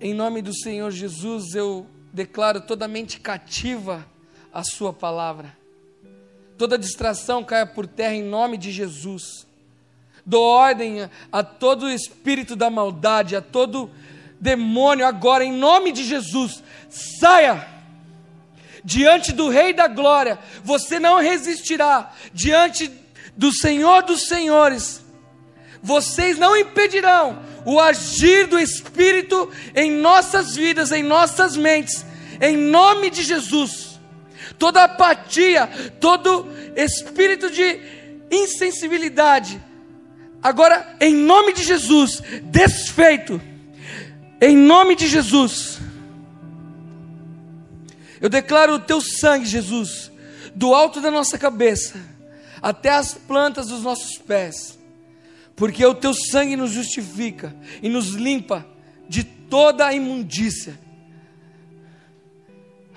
Em nome do Senhor Jesus, eu declaro toda mente cativa a Sua palavra. Toda distração caia por terra em nome de Jesus. Dou ordem a todo espírito da maldade, a todo demônio agora, em nome de Jesus, saia diante do Rei da Glória, você não resistirá, diante do Senhor dos Senhores, vocês não impedirão o agir do Espírito em nossas vidas, em nossas mentes, em nome de Jesus. Toda apatia, todo espírito de insensibilidade, agora em nome de Jesus, desfeito, em nome de Jesus. Eu declaro o teu sangue, Jesus, do alto da nossa cabeça até as plantas dos nossos pés porque o teu sangue nos justifica e nos limpa de toda a imundícia.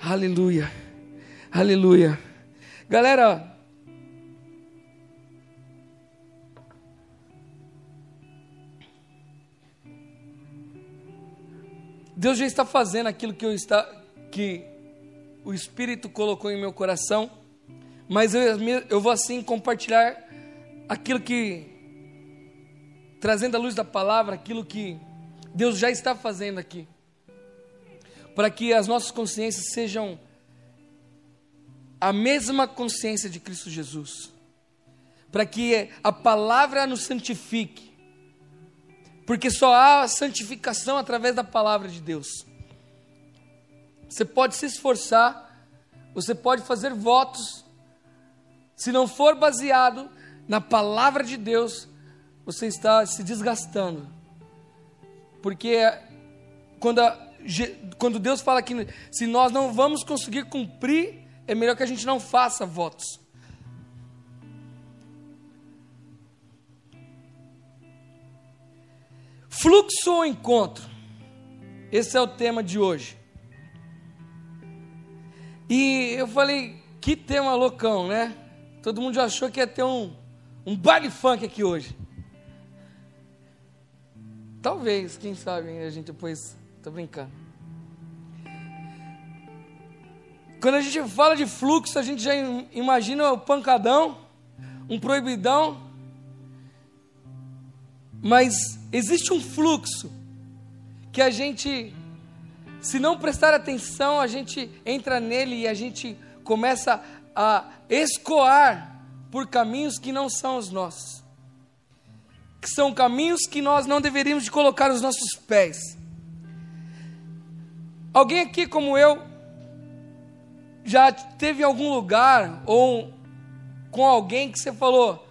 Aleluia, aleluia. Galera, Deus já está fazendo aquilo que eu está que o Espírito colocou em meu coração, mas eu, eu vou assim compartilhar aquilo que trazendo à luz da palavra aquilo que Deus já está fazendo aqui, para que as nossas consciências sejam a mesma consciência de Cristo Jesus, para que a palavra nos santifique, porque só há santificação através da palavra de Deus. Você pode se esforçar, você pode fazer votos, se não for baseado na palavra de Deus, você está se desgastando. Porque quando, a, quando Deus fala que se nós não vamos conseguir cumprir, é melhor que a gente não faça votos. Fluxo ou encontro? Esse é o tema de hoje. E eu falei, que tema loucão, né? Todo mundo já achou que ia ter um, um baile funk aqui hoje. Talvez, quem sabe, a gente depois. Tô brincando. Quando a gente fala de fluxo, a gente já imagina o pancadão, um proibidão. Mas existe um fluxo que a gente, se não prestar atenção, a gente entra nele e a gente começa a escoar por caminhos que não são os nossos que são caminhos que nós não deveríamos de colocar os nossos pés. Alguém aqui como eu já teve algum lugar ou com alguém que você falou,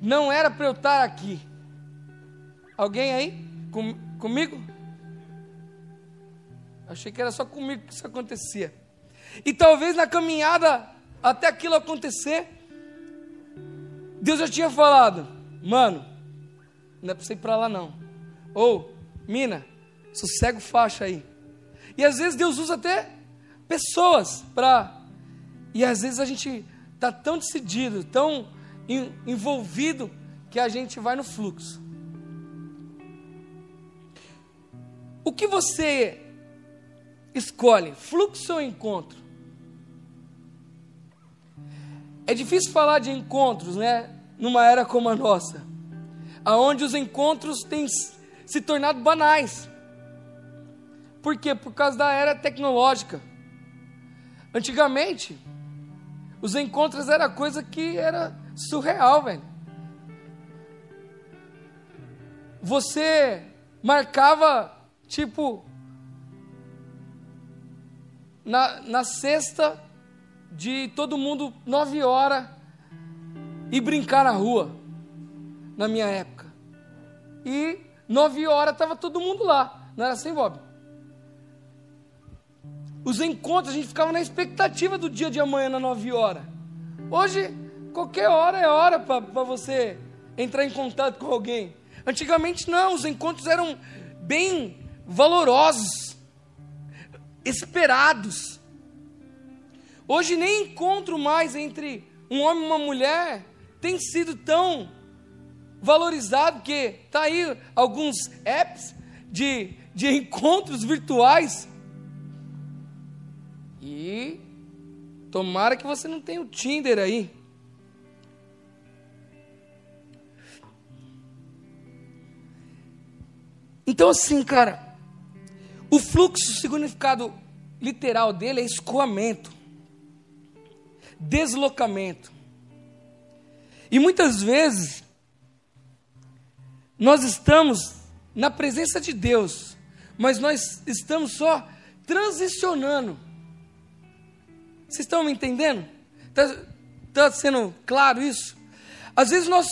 não era para eu estar aqui. Alguém aí? Com, comigo? Achei que era só comigo que isso acontecia. E talvez na caminhada até aquilo acontecer, Deus já tinha falado, mano, não é para você ir para lá não. Ou, mina, sossega o faixa aí. E às vezes Deus usa até pessoas para. E às vezes a gente está tão decidido, tão envolvido, que a gente vai no fluxo. O que você escolhe, fluxo ou encontro? É difícil falar de encontros, né? Numa era como a nossa aonde os encontros têm se tornado banais. Por quê? Por causa da era tecnológica. Antigamente, os encontros era coisa que era surreal, velho. Você marcava, tipo, na, na sexta de todo mundo, nove horas, e brincar na rua na minha época. E nove horas estava todo mundo lá. Não era assim, Bob? Os encontros, a gente ficava na expectativa do dia de amanhã, na nove horas. Hoje, qualquer hora é hora para você entrar em contato com alguém. Antigamente, não, os encontros eram bem valorosos, esperados. Hoje, nem encontro mais entre um homem e uma mulher tem sido tão valorizado, porque tá aí alguns apps de de encontros virtuais. E tomara que você não tenha o Tinder aí. Então, assim, cara, o fluxo, o significado literal dele é escoamento, deslocamento. E muitas vezes, nós estamos na presença de Deus, mas nós estamos só transicionando. Vocês estão me entendendo? Está tá sendo claro isso? Às vezes nós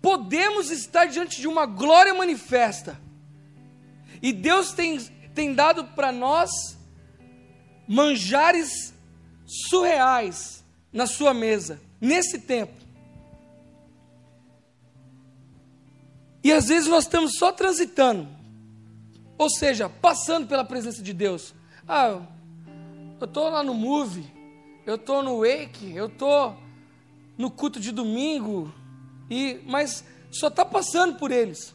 podemos estar diante de uma glória manifesta, e Deus tem, tem dado para nós manjares surreais na sua mesa, nesse tempo. E às vezes nós estamos só transitando, ou seja, passando pela presença de Deus. Ah, eu estou lá no Move, eu estou no Wake, eu estou no culto de domingo, e mas só está passando por eles.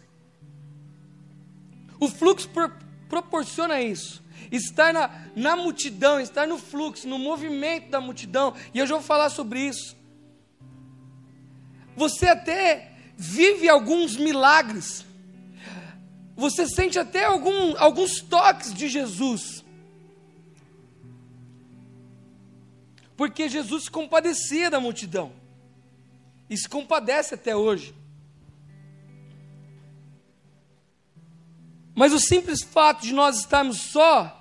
O fluxo pro, proporciona isso. Estar na, na multidão, estar no fluxo, no movimento da multidão. E eu já vou falar sobre isso. Você até vive alguns milagres. Você sente até algum, alguns toques de Jesus. Porque Jesus se compadecia da multidão. E se compadece até hoje. Mas o simples fato de nós estarmos só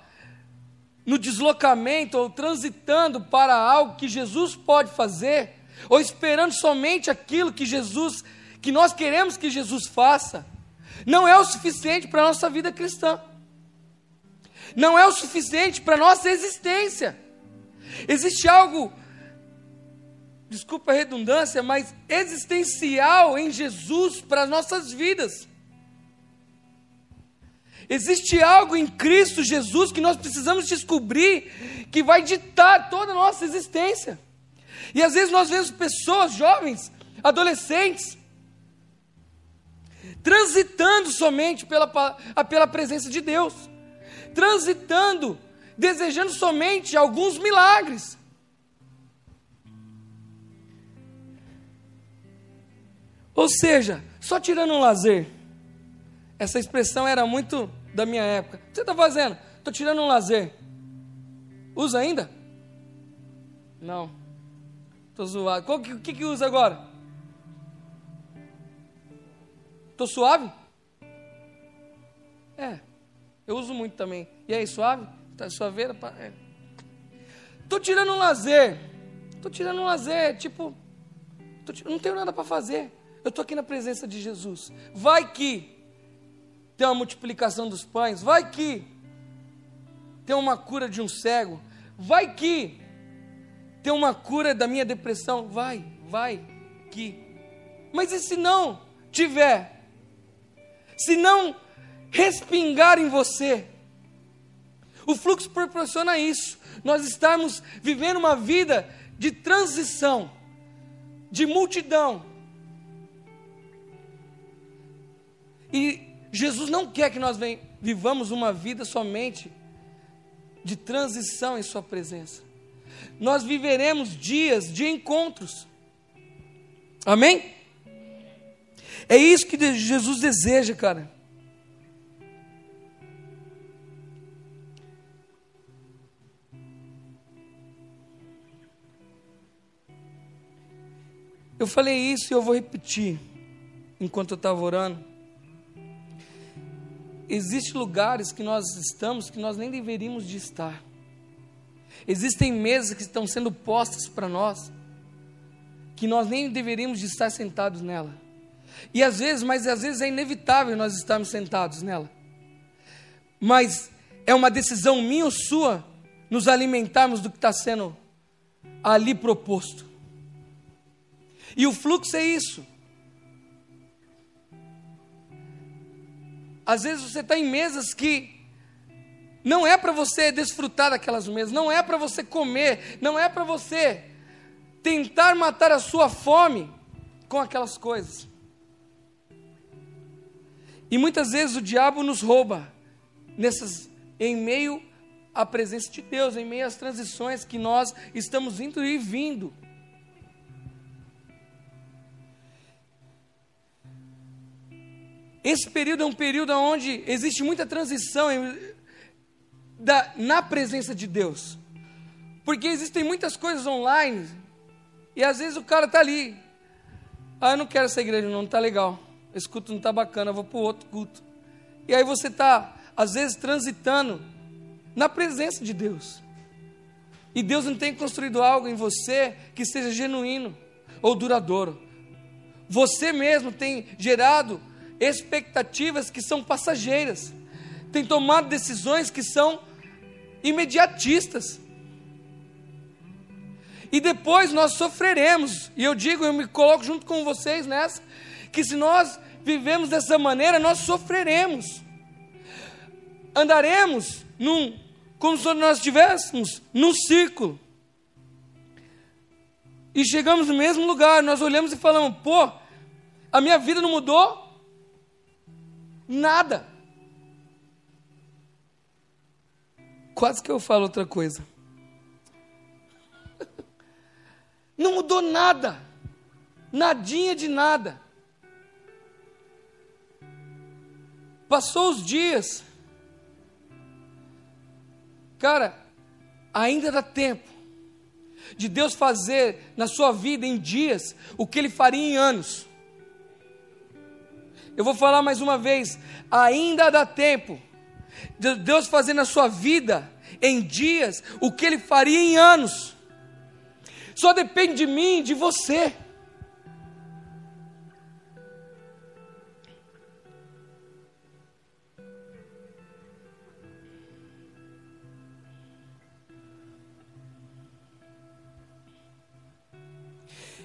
no deslocamento ou transitando para algo que Jesus pode fazer, ou esperando somente aquilo que Jesus, que nós queremos que Jesus faça, não é o suficiente para a nossa vida cristã. Não é o suficiente para a nossa existência. Existe algo, desculpa a redundância, mas existencial em Jesus para as nossas vidas. Existe algo em Cristo Jesus que nós precisamos descobrir que vai ditar toda a nossa existência. E às vezes nós vemos pessoas jovens, adolescentes, transitando somente pela, pela presença de Deus, transitando, desejando somente alguns milagres. Ou seja, só tirando um lazer. Essa expressão era muito da minha época. O que você está fazendo? Estou tirando um lazer. Usa ainda? Não. Estou zoado. O que, que, que usa agora? Estou suave? É. Eu uso muito também. E aí, suave? Tá suaveira? É. tirando um lazer. Estou tirando um lazer. Tipo, não tenho nada para fazer. Eu estou aqui na presença de Jesus. Vai que tem uma multiplicação dos pães, vai que tem uma cura de um cego, vai que tem uma cura da minha depressão, vai, vai que. Mas e se não tiver? Se não respingar em você? O fluxo proporciona isso. Nós estamos vivendo uma vida de transição, de multidão. E Jesus não quer que nós vivamos uma vida somente de transição em Sua presença. Nós viveremos dias de encontros. Amém? É isso que Jesus deseja, cara. Eu falei isso e eu vou repetir enquanto eu estava orando. Existem lugares que nós estamos que nós nem deveríamos de estar. Existem mesas que estão sendo postas para nós que nós nem deveríamos de estar sentados nela. E às vezes, mas às vezes é inevitável nós estarmos sentados nela. Mas é uma decisão minha ou sua nos alimentarmos do que está sendo ali proposto. E o fluxo é isso. Às vezes você está em mesas que não é para você desfrutar daquelas mesas, não é para você comer, não é para você tentar matar a sua fome com aquelas coisas. E muitas vezes o diabo nos rouba nessas, em meio à presença de Deus, em meio às transições que nós estamos indo e vindo. Esse período é um período onde existe muita transição em, da, na presença de Deus. Porque existem muitas coisas online e às vezes o cara está ali. Ah, eu não quero essa igreja, não está legal. Esse culto não está bacana, vou para o outro culto. E aí você está, às vezes, transitando na presença de Deus. E Deus não tem construído algo em você que seja genuíno ou duradouro. Você mesmo tem gerado expectativas que são passageiras, tem tomado decisões que são imediatistas. E depois nós sofreremos, e eu digo, eu me coloco junto com vocês nessa, que se nós vivemos dessa maneira, nós sofreremos. Andaremos num, como se nós estivéssemos num círculo. E chegamos no mesmo lugar, nós olhamos e falamos: pô, a minha vida não mudou Nada. Quase que eu falo outra coisa. Não mudou nada. Nadinha de nada. Passou os dias. Cara, ainda dá tempo de Deus fazer na sua vida em dias o que Ele faria em anos. Eu vou falar mais uma vez: ainda dá tempo de Deus fazer na sua vida, em dias, o que Ele faria em anos. Só depende de mim, de você.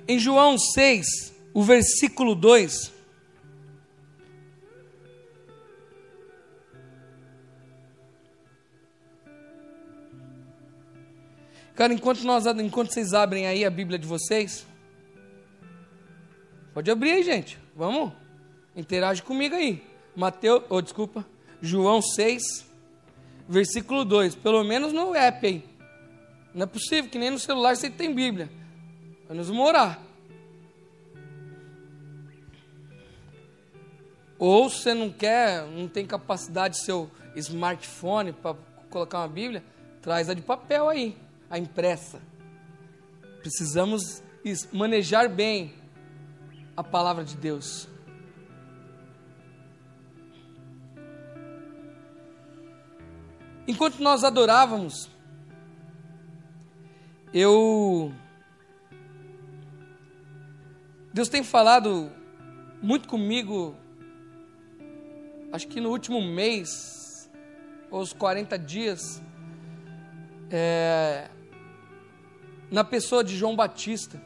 Em João 6, o versículo 2, Cara, enquanto, nós, enquanto vocês abrem aí a Bíblia de vocês, pode abrir aí, gente. Vamos? Interage comigo aí. Mateus, oh, desculpa, João 6, versículo 2. Pelo menos no app aí. Não é possível que nem no celular você tem Bíblia. Vamos orar. Ou você não quer, não tem capacidade seu smartphone para colocar uma Bíblia, traz a de papel aí a impressa. Precisamos manejar bem a palavra de Deus. Enquanto nós adorávamos, eu. Deus tem falado muito comigo, acho que no último mês, ou os 40 dias, é, na pessoa de João Batista.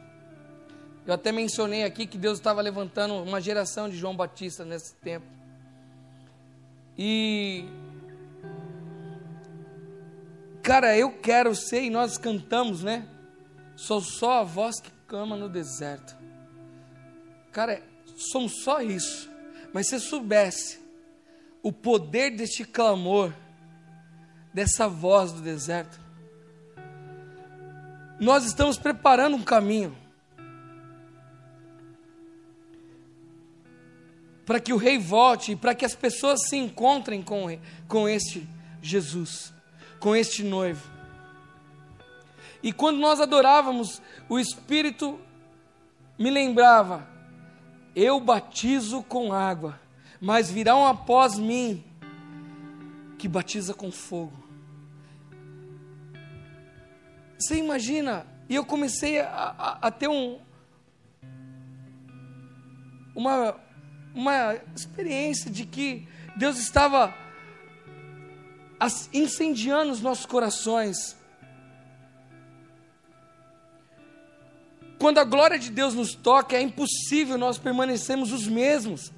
Eu até mencionei aqui que Deus estava levantando uma geração de João Batista nesse tempo. E cara, eu quero ser e nós cantamos, né? Sou só a voz que clama no deserto. Cara, somos só isso. Mas se soubesse o poder deste clamor, dessa voz do deserto, nós estamos preparando um caminho para que o rei volte e para que as pessoas se encontrem com, com este Jesus, com este noivo. E quando nós adorávamos, o Espírito me lembrava: eu batizo com água, mas virá um após mim que batiza com fogo. Você imagina? E eu comecei a, a, a ter um, uma, uma experiência de que Deus estava incendiando os nossos corações. Quando a glória de Deus nos toca, é impossível nós permanecermos os mesmos.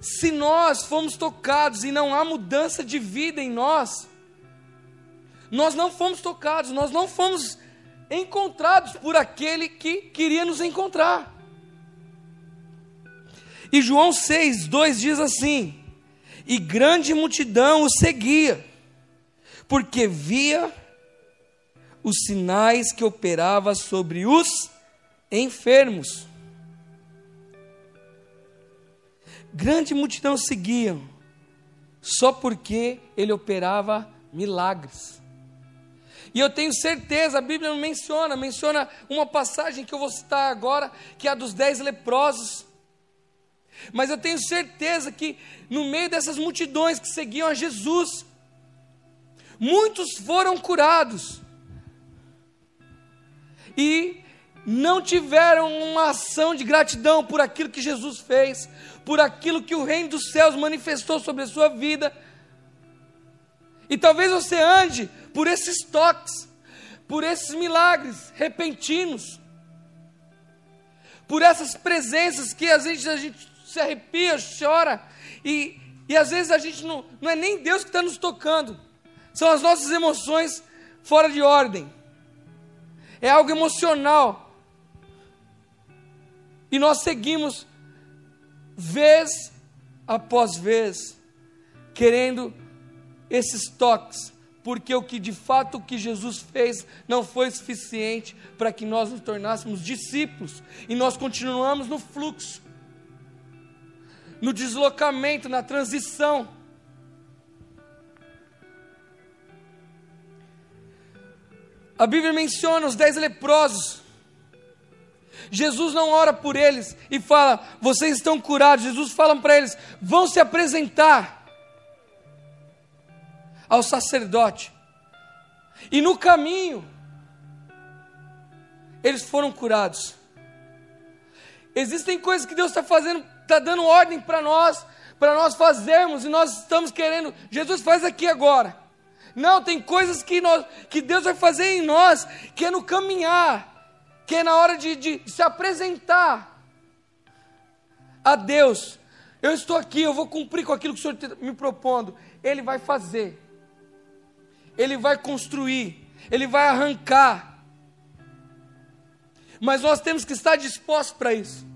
Se nós fomos tocados e não há mudança de vida em nós, nós não fomos tocados, nós não fomos encontrados por aquele que queria nos encontrar. E João 6, 2 diz assim: e grande multidão o seguia, porque via os sinais que operava sobre os enfermos. Grande multidão seguiam, só porque ele operava milagres. E eu tenho certeza, a Bíblia não menciona, menciona uma passagem que eu vou citar agora, que é a dos dez leprosos. Mas eu tenho certeza que no meio dessas multidões que seguiam a Jesus, muitos foram curados. E não tiveram uma ação de gratidão por aquilo que Jesus fez, por aquilo que o reino dos céus manifestou sobre a sua vida. E talvez você ande por esses toques, por esses milagres repentinos, por essas presenças que às vezes a gente se arrepia, chora, e, e às vezes a gente não, não é nem Deus que está nos tocando, são as nossas emoções fora de ordem, é algo emocional, e nós seguimos vez após vez, querendo esses toques, porque o que de fato que Jesus fez não foi suficiente para que nós nos tornássemos discípulos e nós continuamos no fluxo, no deslocamento, na transição. A Bíblia menciona os dez leprosos. Jesus não ora por eles e fala, vocês estão curados. Jesus fala para eles, vão se apresentar ao sacerdote. E no caminho, eles foram curados. Existem coisas que Deus está fazendo, está dando ordem para nós, para nós fazermos, e nós estamos querendo, Jesus faz aqui agora. Não, tem coisas que, nós, que Deus vai fazer em nós, que é no caminhar, que é na hora de, de se apresentar a Deus. Eu estou aqui, eu vou cumprir com aquilo que o Senhor está me propondo. Ele vai fazer, Ele vai construir, Ele vai arrancar. Mas nós temos que estar dispostos para isso.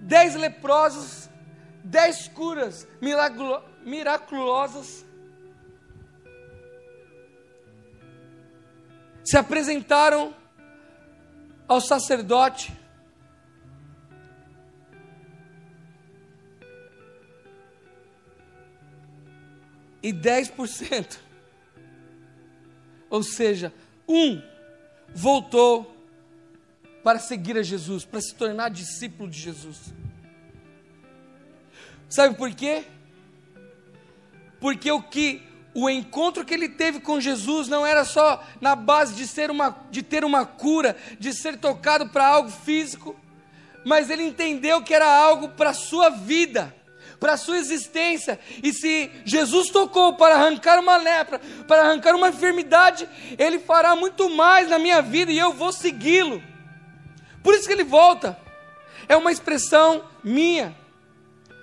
Dez leprosos, dez curas miraculosas se apresentaram ao sacerdote. E 10%, ou seja, um voltou para seguir a Jesus, para se tornar discípulo de Jesus. Sabe por quê? Porque o que o encontro que ele teve com Jesus não era só na base de, ser uma, de ter uma cura, de ser tocado para algo físico, mas ele entendeu que era algo para a sua vida, para a sua existência. E se Jesus tocou para arrancar uma lepra, para arrancar uma enfermidade, ele fará muito mais na minha vida e eu vou segui-lo. Por isso que ele volta. É uma expressão minha,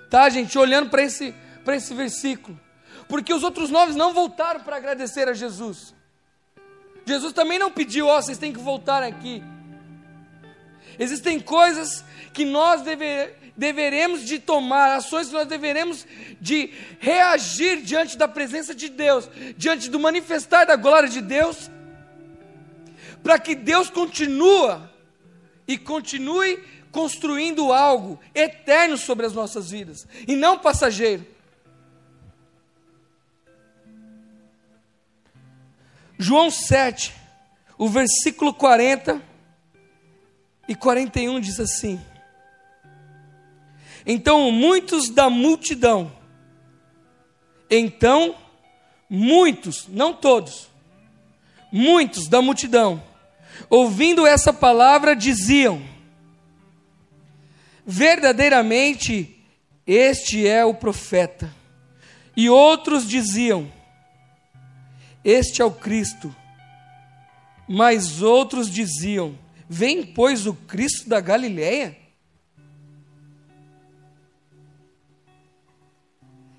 tá, gente? Olhando para esse, esse versículo porque os outros nove não voltaram para agradecer a Jesus. Jesus também não pediu, ó, oh, vocês têm que voltar aqui. Existem coisas que nós deve, deveremos de tomar, ações que nós deveremos de reagir diante da presença de Deus, diante do manifestar da glória de Deus, para que Deus continue e continue construindo algo eterno sobre as nossas vidas, e não passageiro. João 7, o versículo 40 e 41 diz assim: Então muitos da multidão, então muitos, não todos, muitos da multidão, ouvindo essa palavra, diziam: Verdadeiramente este é o profeta. E outros diziam: este é o Cristo. Mas outros diziam: Vem, pois, o Cristo da Galileia?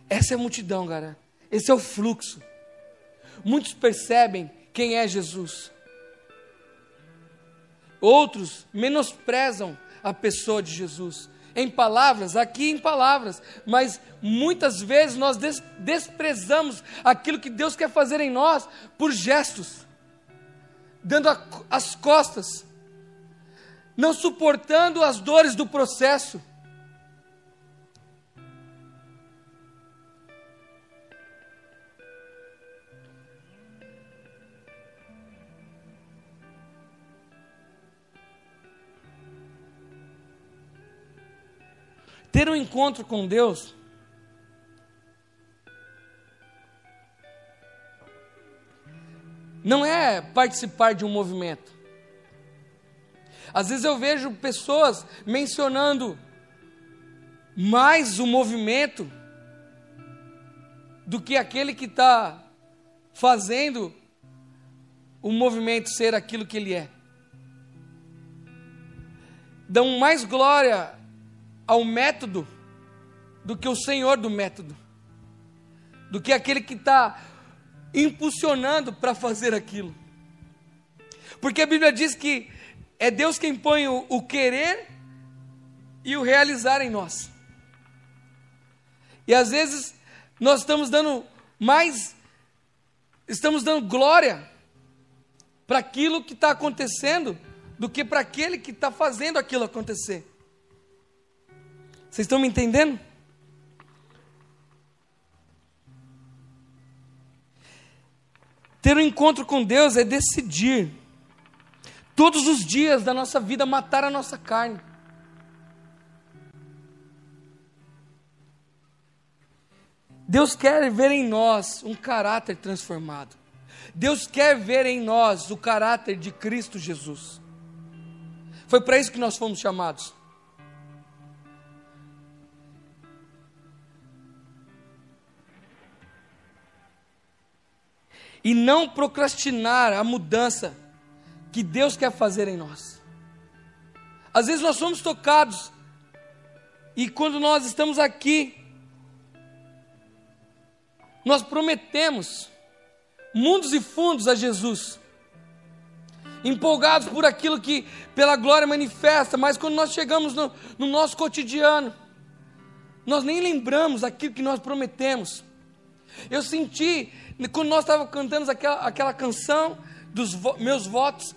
Essa é a multidão, cara. Esse é o fluxo. Muitos percebem quem é Jesus. Outros menosprezam a pessoa de Jesus. Em palavras, aqui em palavras, mas muitas vezes nós des desprezamos aquilo que Deus quer fazer em nós por gestos, dando as costas, não suportando as dores do processo. Ter um encontro com Deus não é participar de um movimento. Às vezes eu vejo pessoas mencionando mais o movimento do que aquele que está fazendo o movimento ser aquilo que ele é. Dão mais glória ao método do que o senhor do método, do que aquele que está impulsionando para fazer aquilo. Porque a Bíblia diz que é Deus quem põe o, o querer e o realizar em nós. E às vezes nós estamos dando mais, estamos dando glória para aquilo que está acontecendo do que para aquele que está fazendo aquilo acontecer. Vocês estão me entendendo? Ter um encontro com Deus é decidir, todos os dias da nossa vida, matar a nossa carne. Deus quer ver em nós um caráter transformado. Deus quer ver em nós o caráter de Cristo Jesus. Foi para isso que nós fomos chamados. E não procrastinar a mudança que Deus quer fazer em nós. Às vezes nós somos tocados e quando nós estamos aqui, nós prometemos mundos e fundos a Jesus, empolgados por aquilo que pela glória manifesta, mas quando nós chegamos no, no nosso cotidiano, nós nem lembramos aquilo que nós prometemos. Eu senti quando nós estávamos cantando aquela, aquela canção dos vo, meus votos,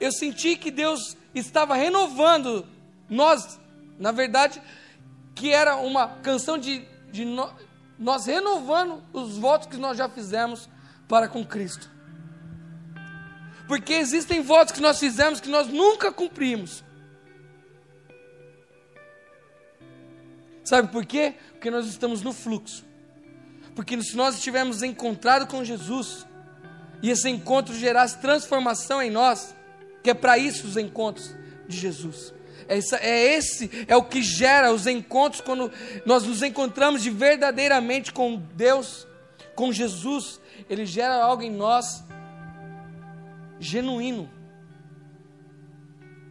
eu senti que Deus estava renovando nós, na verdade, que era uma canção de, de no, nós renovando os votos que nós já fizemos para com Cristo. Porque existem votos que nós fizemos que nós nunca cumprimos. Sabe por quê? Porque nós estamos no fluxo. Porque se nós estivermos encontrado com Jesus, e esse encontro gerasse transformação em nós, que é para isso os encontros de Jesus. É, é esse, é o que gera os encontros quando nós nos encontramos de verdadeiramente com Deus, com Jesus. Ele gera algo em nós genuíno,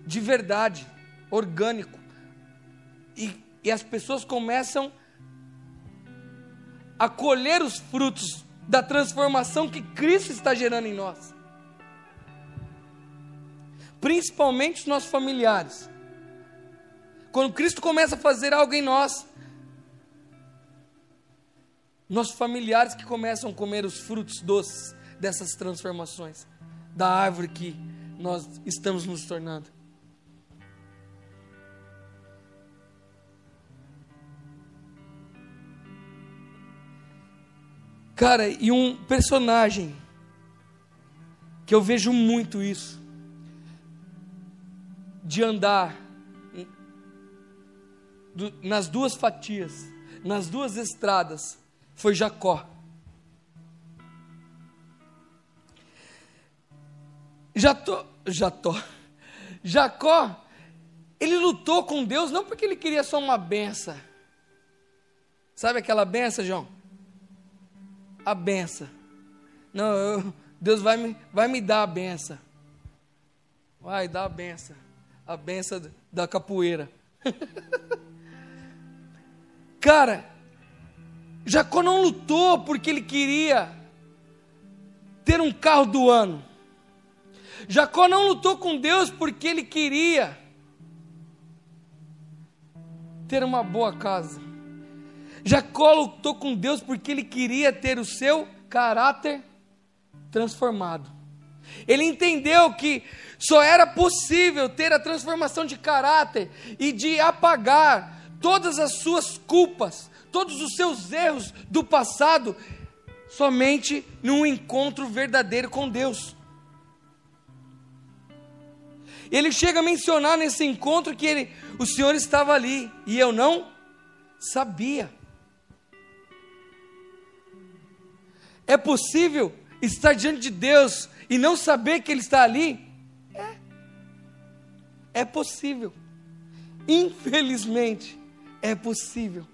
de verdade, orgânico. E, e as pessoas começam a a colher os frutos da transformação que Cristo está gerando em nós. Principalmente os nossos familiares. Quando Cristo começa a fazer algo em nós, nossos familiares que começam a comer os frutos doces dessas transformações, da árvore que nós estamos nos tornando. Cara, e um personagem que eu vejo muito isso, de andar nas duas fatias, nas duas estradas, foi Jacó. Jató, Jató, Jacó, ele lutou com Deus não porque ele queria só uma benção. Sabe aquela benção, João? A benção. Não, eu, Deus vai me, vai me dar a benção. Vai dar a benção. A benção da capoeira. Cara, Jacó não lutou porque ele queria ter um carro do ano. Jacó não lutou com Deus porque ele queria ter uma boa casa. Jacó lutou com Deus porque ele queria ter o seu caráter transformado. Ele entendeu que só era possível ter a transformação de caráter e de apagar todas as suas culpas, todos os seus erros do passado, somente num encontro verdadeiro com Deus. Ele chega a mencionar nesse encontro que ele, o Senhor estava ali e eu não sabia. É possível estar diante de Deus e não saber que Ele está ali? É. É possível. Infelizmente, é possível.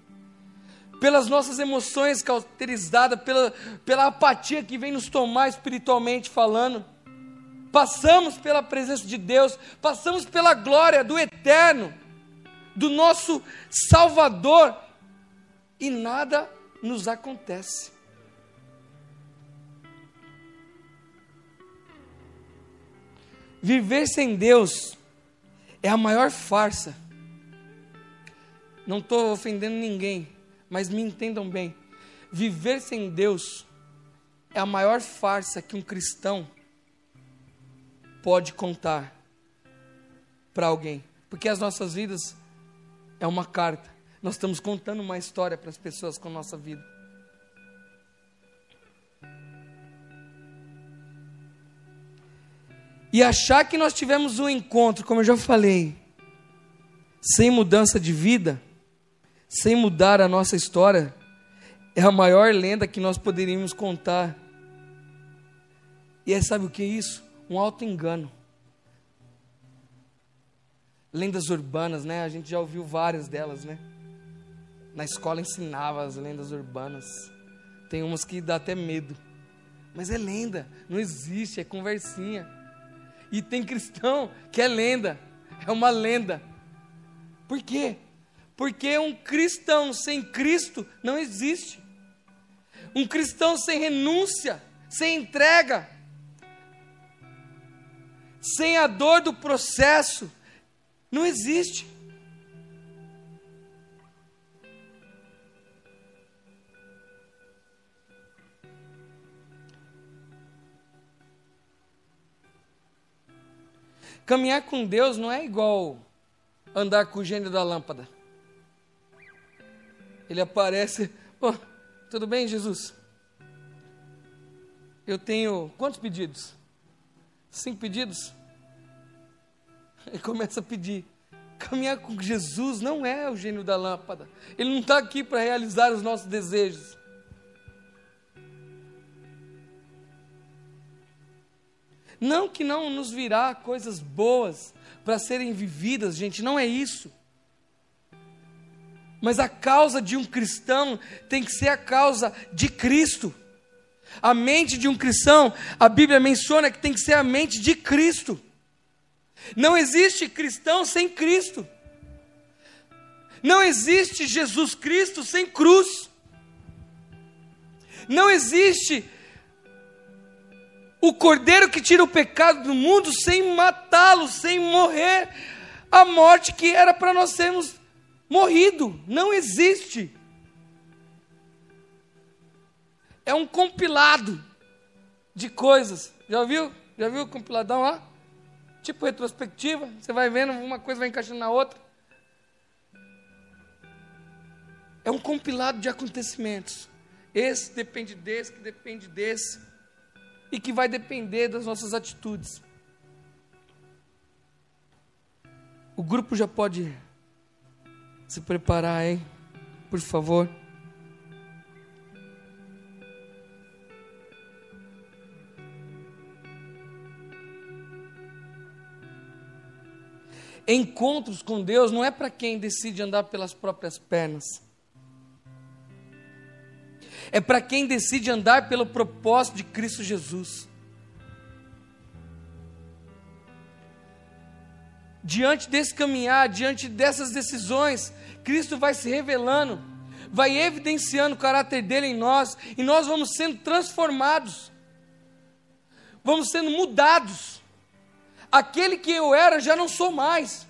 Pelas nossas emoções cauterizadas, pela, pela apatia que vem nos tomar espiritualmente falando passamos pela presença de Deus, passamos pela glória do eterno, do nosso Salvador, e nada nos acontece. Viver sem Deus é a maior farsa. Não estou ofendendo ninguém, mas me entendam bem. Viver sem Deus é a maior farsa que um cristão pode contar para alguém. Porque as nossas vidas é uma carta. Nós estamos contando uma história para as pessoas com a nossa vida. E achar que nós tivemos um encontro, como eu já falei, sem mudança de vida, sem mudar a nossa história, é a maior lenda que nós poderíamos contar. E é, sabe o que é isso? um alto engano. Lendas urbanas, né? A gente já ouviu várias delas, né? Na escola ensinava as lendas urbanas. Tem umas que dá até medo. Mas é lenda, não existe, é conversinha. E tem cristão que é lenda, é uma lenda. Por quê? Porque um cristão sem Cristo não existe. Um cristão sem renúncia, sem entrega, sem a dor do processo, não existe. Caminhar com Deus não é igual andar com o gênio da lâmpada. Ele aparece, oh, tudo bem, Jesus? Eu tenho quantos pedidos? Cinco pedidos? E começa a pedir. Caminhar com Jesus não é o gênio da lâmpada. Ele não está aqui para realizar os nossos desejos. Não que não nos virá coisas boas para serem vividas, gente, não é isso. Mas a causa de um cristão tem que ser a causa de Cristo. A mente de um cristão, a Bíblia menciona que tem que ser a mente de Cristo. Não existe cristão sem Cristo. Não existe Jesus Cristo sem cruz. Não existe o cordeiro que tira o pecado do mundo sem matá-lo, sem morrer a morte que era para nós sermos morrido. Não existe é um compilado de coisas. Já viu? Já viu o compiladão lá? Tipo retrospectiva, você vai vendo, uma coisa vai encaixando na outra. É um compilado de acontecimentos. Esse depende desse, que depende desse. E que vai depender das nossas atitudes. O grupo já pode se preparar, hein? Por favor. Encontros com Deus não é para quem decide andar pelas próprias pernas. É para quem decide andar pelo propósito de Cristo Jesus. Diante desse caminhar, diante dessas decisões, Cristo vai se revelando, vai evidenciando o caráter dele em nós, e nós vamos sendo transformados, vamos sendo mudados aquele que eu era já não sou mais.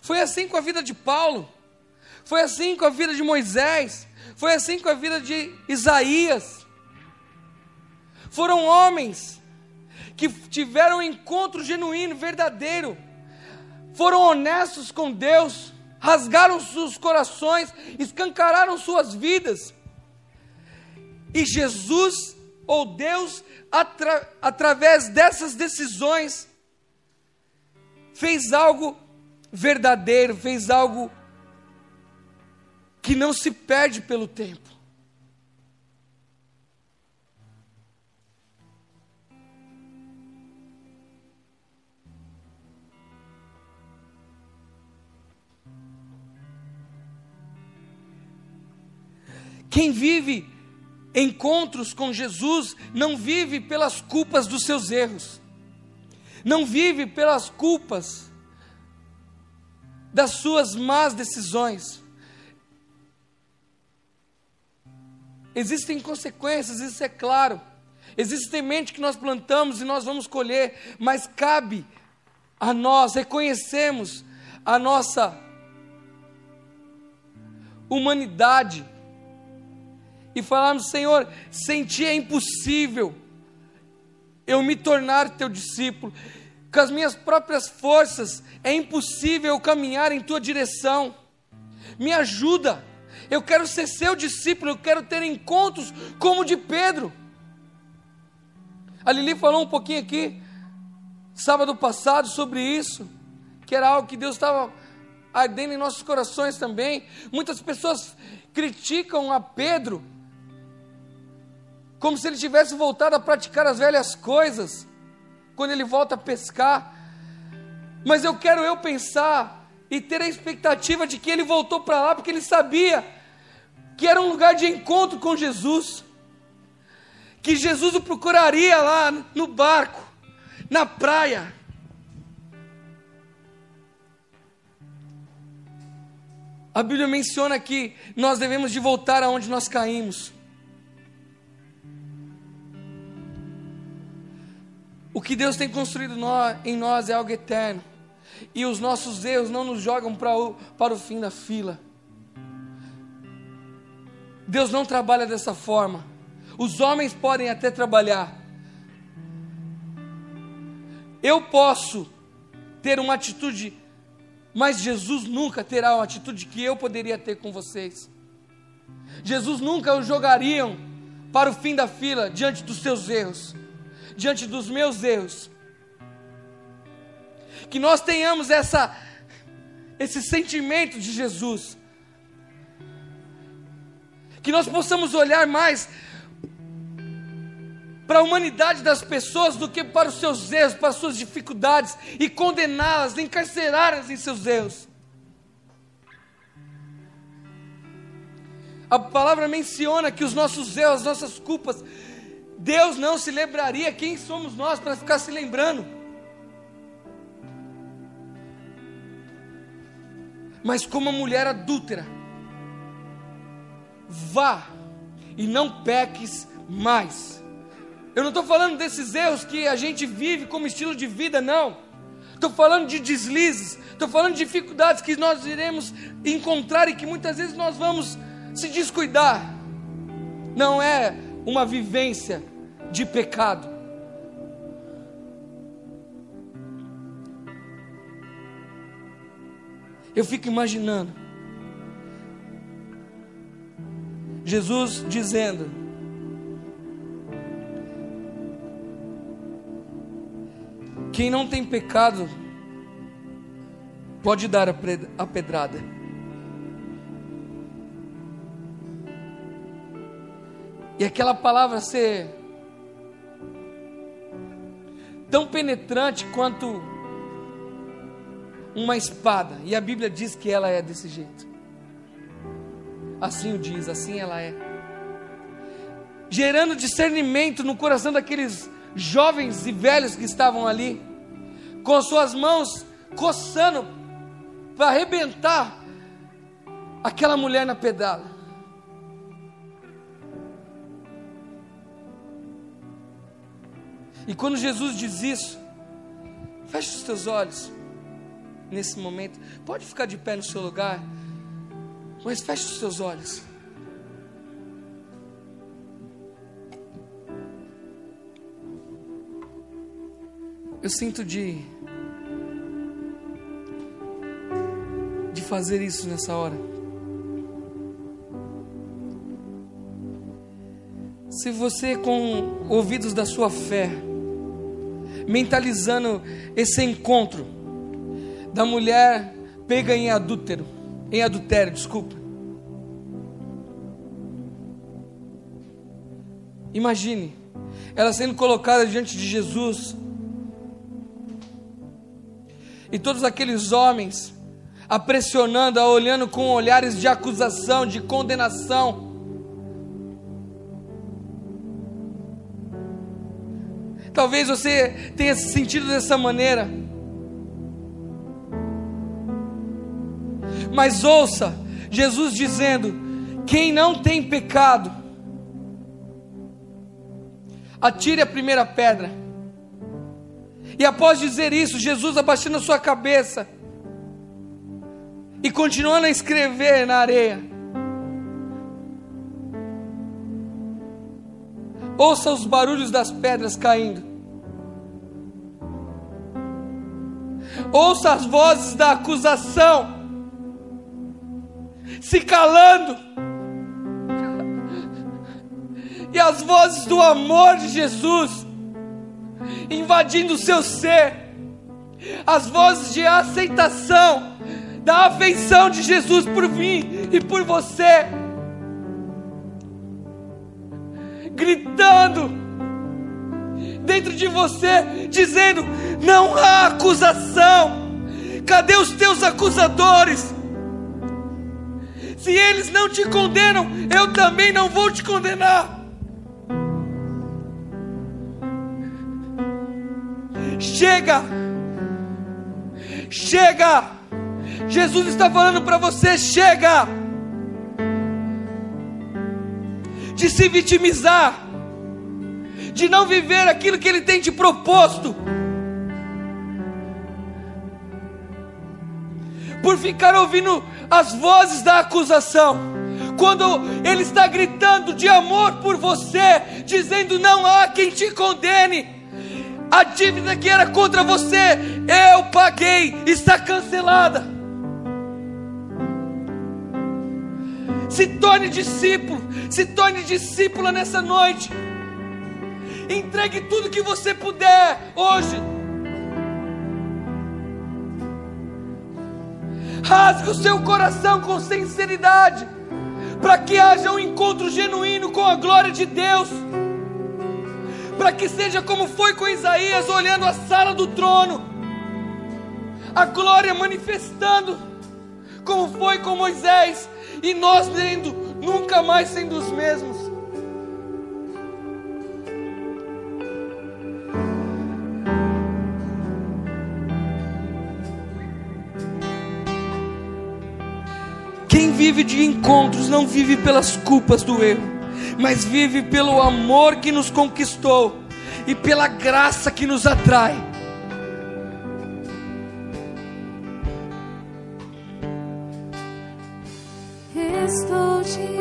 Foi assim com a vida de Paulo, foi assim com a vida de Moisés, foi assim com a vida de Isaías. Foram homens que tiveram um encontro genuíno, verdadeiro, foram honestos com Deus, rasgaram seus corações, escancararam suas vidas. E Jesus, ou Deus, atra através dessas decisões, fez algo verdadeiro, fez algo que não se perde pelo tempo. Quem vive encontros com Jesus não vive pelas culpas dos seus erros, não vive pelas culpas das suas más decisões. Existem consequências, isso é claro. Existe semente que nós plantamos e nós vamos colher, mas cabe a nós reconhecermos a nossa humanidade e falarmos: Senhor, sem ti é impossível eu me tornar teu discípulo, com as minhas próprias forças é impossível caminhar em tua direção, me ajuda. Eu quero ser seu discípulo, eu quero ter encontros como o de Pedro. A Lili falou um pouquinho aqui, sábado passado, sobre isso, que era algo que Deus estava ardendo em nossos corações também. Muitas pessoas criticam a Pedro como se ele tivesse voltado a praticar as velhas coisas, quando ele volta a pescar. Mas eu quero eu pensar e ter a expectativa de que ele voltou para lá, porque ele sabia que era um lugar de encontro com Jesus, que Jesus o procuraria lá no barco, na praia. A Bíblia menciona que nós devemos de voltar aonde nós caímos. O que Deus tem construído em nós é algo eterno. E os nossos erros não nos jogam para o, para o fim da fila. Deus não trabalha dessa forma. Os homens podem até trabalhar. Eu posso ter uma atitude, mas Jesus nunca terá uma atitude que eu poderia ter com vocês. Jesus nunca o jogariam para o fim da fila diante dos seus erros diante dos meus erros. Que nós tenhamos essa esse sentimento de Jesus. Que nós possamos olhar mais para a humanidade das pessoas do que para os seus erros, para as suas dificuldades e condená-las, encarcerá-las em seus erros. A palavra menciona que os nossos erros, as nossas culpas, Deus não se lembraria quem somos nós para ficar se lembrando. Mas como a mulher adúltera, vá e não peques mais. Eu não estou falando desses erros que a gente vive como estilo de vida, não. Estou falando de deslizes, estou falando de dificuldades que nós iremos encontrar e que muitas vezes nós vamos se descuidar. Não é uma vivência de pecado. Eu fico imaginando Jesus dizendo: Quem não tem pecado pode dar a pedrada. E aquela palavra ser tão penetrante quanto uma espada. E a Bíblia diz que ela é desse jeito. Assim o diz, assim ela é. Gerando discernimento no coração daqueles jovens e velhos que estavam ali, com suas mãos coçando para arrebentar aquela mulher na pedala. E quando Jesus diz isso, feche os teus olhos. nesse momento. Pode ficar de pé no seu lugar, mas feche os seus olhos. Eu sinto de de fazer isso nessa hora. Se você com ouvidos da sua fé, mentalizando esse encontro da mulher pega em adúltero, em adultério, desculpa. Imagine ela sendo colocada diante de Jesus e todos aqueles homens a pressionando, a olhando com olhares de acusação, de condenação. Talvez você tenha se sentido dessa maneira. Mas ouça Jesus dizendo: quem não tem pecado, atire a primeira pedra. E após dizer isso, Jesus abaixando a sua cabeça e continuando a escrever na areia. Ouça os barulhos das pedras caindo. Ouça as vozes da acusação se calando. E as vozes do amor de Jesus invadindo o seu ser. As vozes de aceitação, da afeição de Jesus por mim e por você. Gritando dentro de você, dizendo: não há acusação. Cadê os teus acusadores? Se eles não te condenam, eu também não vou te condenar. Chega! Chega! Jesus está falando para você: chega! De se vitimizar, de não viver aquilo que Ele tem te proposto, por ficar ouvindo as vozes da acusação, quando Ele está gritando de amor por você, dizendo: não há quem te condene a dívida que era contra você, eu paguei, está cancelada. Se torne discípulo, se torne discípula nessa noite. Entregue tudo que você puder hoje. Rasgue o seu coração com sinceridade, para que haja um encontro genuíno com a glória de Deus para que seja como foi com Isaías olhando a sala do trono, a glória manifestando, como foi com Moisés, e nós lendo, nunca mais sendo os mesmos. Vive de encontros não vive pelas culpas do erro mas vive pelo amor que nos conquistou e pela graça que nos atrai. Estou te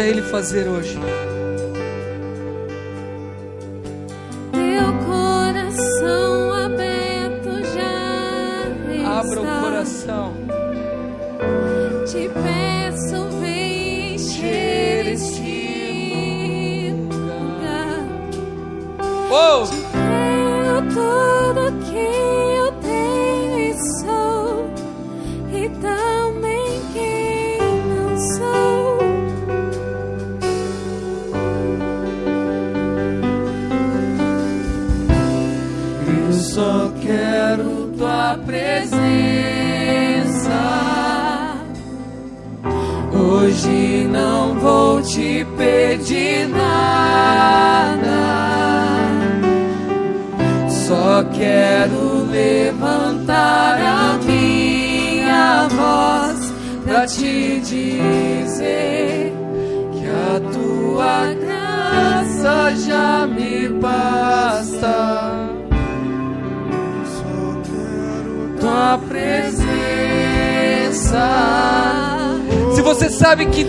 Deixa Ele fazer hoje. Dizer que a tua graça já me basta. Tua presença. Se você sabe que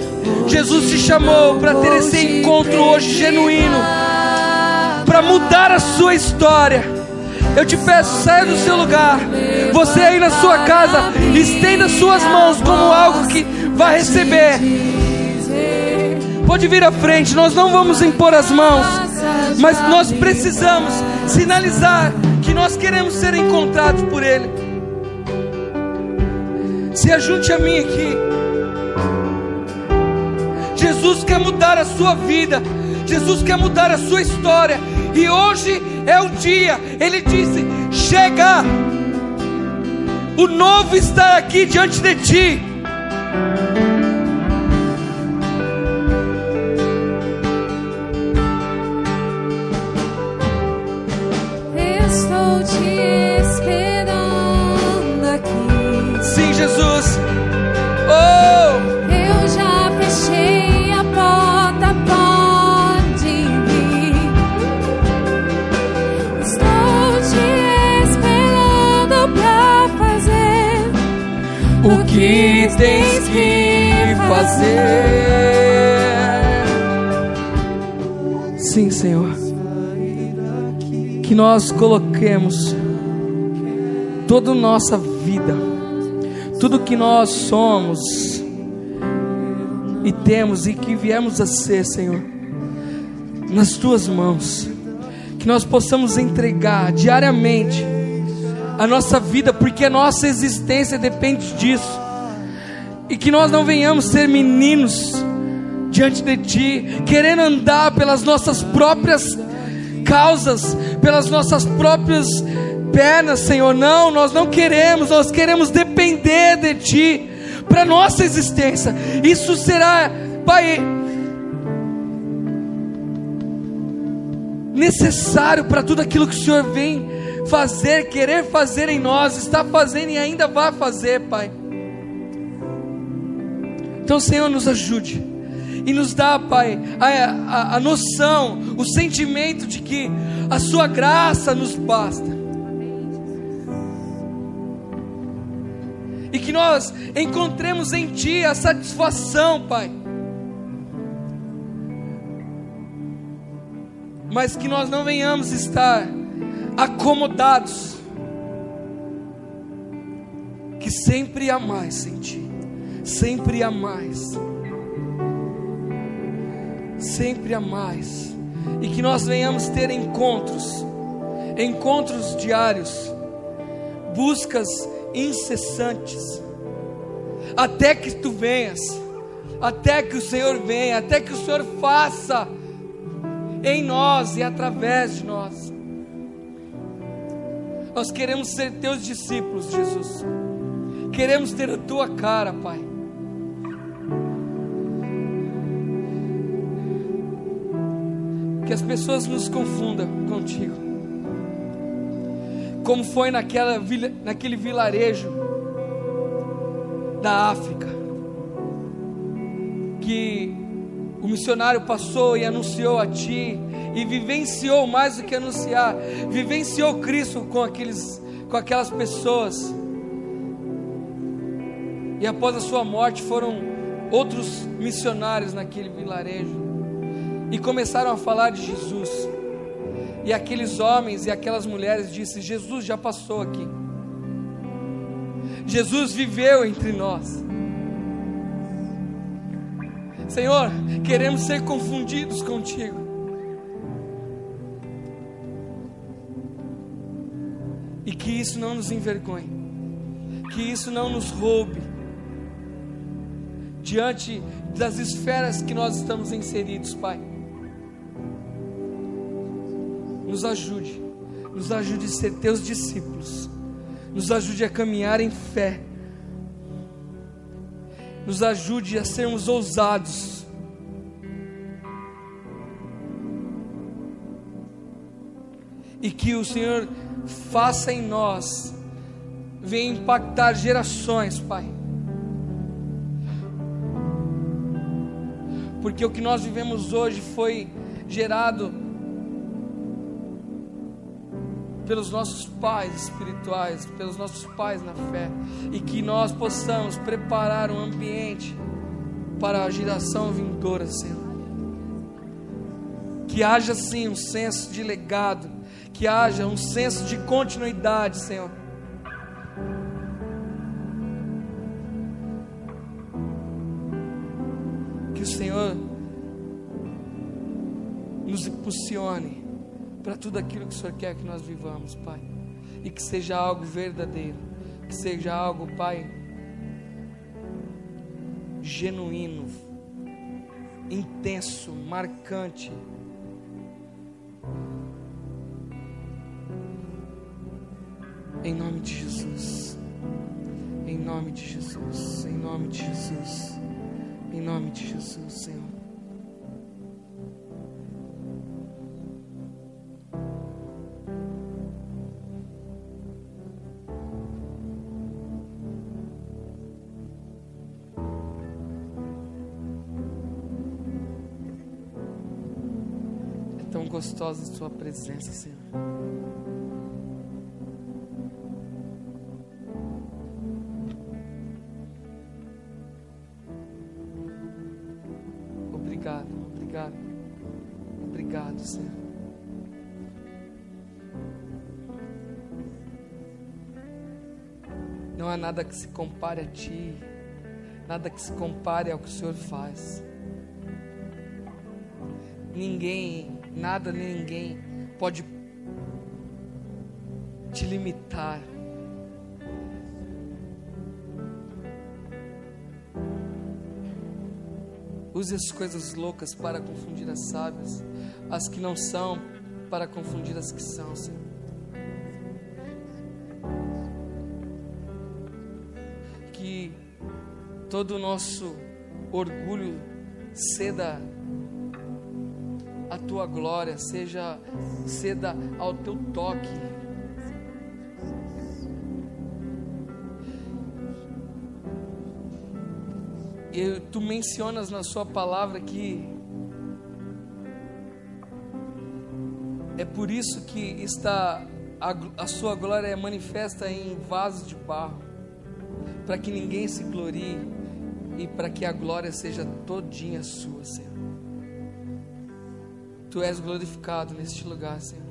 Jesus te chamou para ter esse encontro hoje genuíno, para mudar a sua história, eu te peço, saia do seu lugar. Você aí na sua casa, estenda suas mãos como algo que vai receber. Pode vir à frente, nós não vamos impor as mãos, mas nós precisamos sinalizar que nós queremos ser encontrados por Ele. Se ajunte a mim aqui. Jesus quer mudar a sua vida. Jesus quer mudar a sua história. E hoje é o dia. Ele disse: Chega. O novo está aqui diante de ti. Estou Sim, Senhor. Que nós coloquemos toda a nossa vida, tudo que nós somos e temos e que viemos a ser, Senhor, nas tuas mãos. Que nós possamos entregar diariamente a nossa vida, porque a nossa existência depende disso. E que nós não venhamos ser meninos diante de Ti, querendo andar pelas nossas próprias causas, pelas nossas próprias pernas, Senhor. Não, nós não queremos, nós queremos depender de Ti para nossa existência. Isso será, Pai, necessário para tudo aquilo que o Senhor vem fazer, querer fazer em nós, está fazendo e ainda vai fazer, Pai. Então, Senhor, nos ajude e nos dá, Pai, a, a, a noção, o sentimento de que a Sua graça nos basta. E que nós encontremos em Ti a satisfação, Pai. Mas que nós não venhamos estar acomodados. Que sempre há mais em Ti. Sempre há mais. Sempre há mais. E que nós venhamos ter encontros. Encontros diários. Buscas incessantes. Até que Tu venhas. Até que o Senhor venha. Até que o Senhor faça em nós e através de nós. Nós queremos ser teus discípulos, Jesus. Queremos ter a tua cara, Pai. Que as pessoas nos confundam contigo. Como foi naquela, naquele vilarejo da África. Que o missionário passou e anunciou a ti e vivenciou mais do que anunciar, vivenciou Cristo com aqueles com aquelas pessoas. E após a sua morte foram outros missionários naquele vilarejo e começaram a falar de Jesus. E aqueles homens e aquelas mulheres disseram: Jesus já passou aqui. Jesus viveu entre nós. Senhor, queremos ser confundidos contigo. E que isso não nos envergonhe, que isso não nos roube diante das esferas que nós estamos inseridos, Pai. Nos ajude, nos ajude a ser teus discípulos, nos ajude a caminhar em fé, nos ajude a sermos ousados. E que o Senhor faça em nós, venha impactar gerações, Pai. Porque o que nós vivemos hoje foi gerado pelos nossos pais espirituais, pelos nossos pais na fé, e que nós possamos preparar um ambiente para a geração vindoura, Senhor. Que haja sim um senso de legado, que haja um senso de continuidade, Senhor. Que o Senhor nos impulsione para tudo aquilo que o Senhor quer que nós vivamos, Pai. E que seja algo verdadeiro, que seja algo, Pai, genuíno, intenso, marcante. Em nome de Jesus. Em nome de Jesus. Em nome de Jesus. Em nome de Jesus, Senhor. Gostosa a Sua presença, Senhor. Obrigado, obrigado, obrigado, Senhor. Não há nada que se compare a Ti, nada que se compare ao que o Senhor faz. Ninguém, nada nem ninguém pode te limitar. Use as coisas loucas para confundir as sábias, as que não são para confundir as que são, Senhor. Que todo o nosso orgulho ceda tua glória, seja ceda ao teu toque. E tu mencionas na sua palavra que é por isso que está a, a sua glória é manifesta em vasos de barro, para que ninguém se glorie e para que a glória seja todinha sua, Senhor. Tu és glorificado neste lugar, Senhor.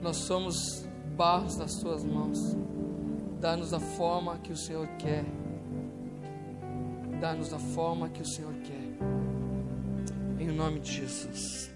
Nós somos barros nas tuas mãos. Dá-nos a forma que o Senhor quer. Dá-nos a forma que o Senhor quer. Em nome de Jesus.